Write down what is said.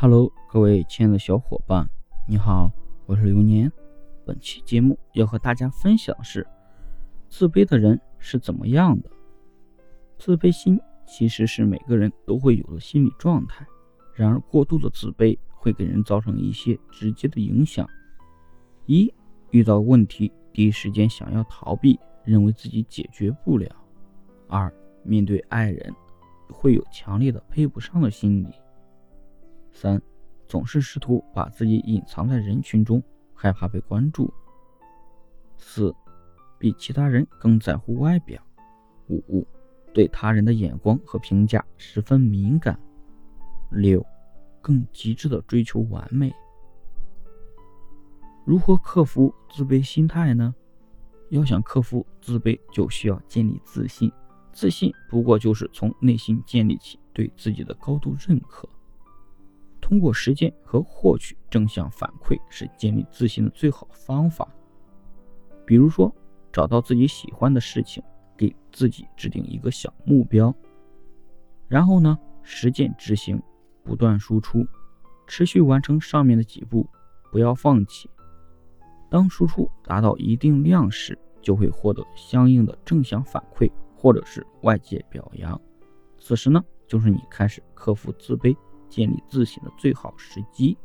Hello，各位亲爱的小伙伴，你好，我是流年。本期节目要和大家分享的是，自卑的人是怎么样的？自卑心其实是每个人都会有的心理状态，然而过度的自卑会给人造成一些直接的影响：一、遇到问题第一时间想要逃避，认为自己解决不了；二、面对爱人会有强烈的配不上的心理。三，总是试图把自己隐藏在人群中，害怕被关注。四，比其他人更在乎外表。五，对他人的眼光和评价十分敏感。六，更极致的追求完美。如何克服自卑心态呢？要想克服自卑，就需要建立自信。自信不过就是从内心建立起对自己的高度认可。通过实践和获取正向反馈是建立自信的最好方法。比如说，找到自己喜欢的事情，给自己制定一个小目标，然后呢，实践执行，不断输出，持续完成上面的几步，不要放弃。当输出达到一定量时，就会获得相应的正向反馈或者是外界表扬。此时呢，就是你开始克服自卑。建立自信的最好时机。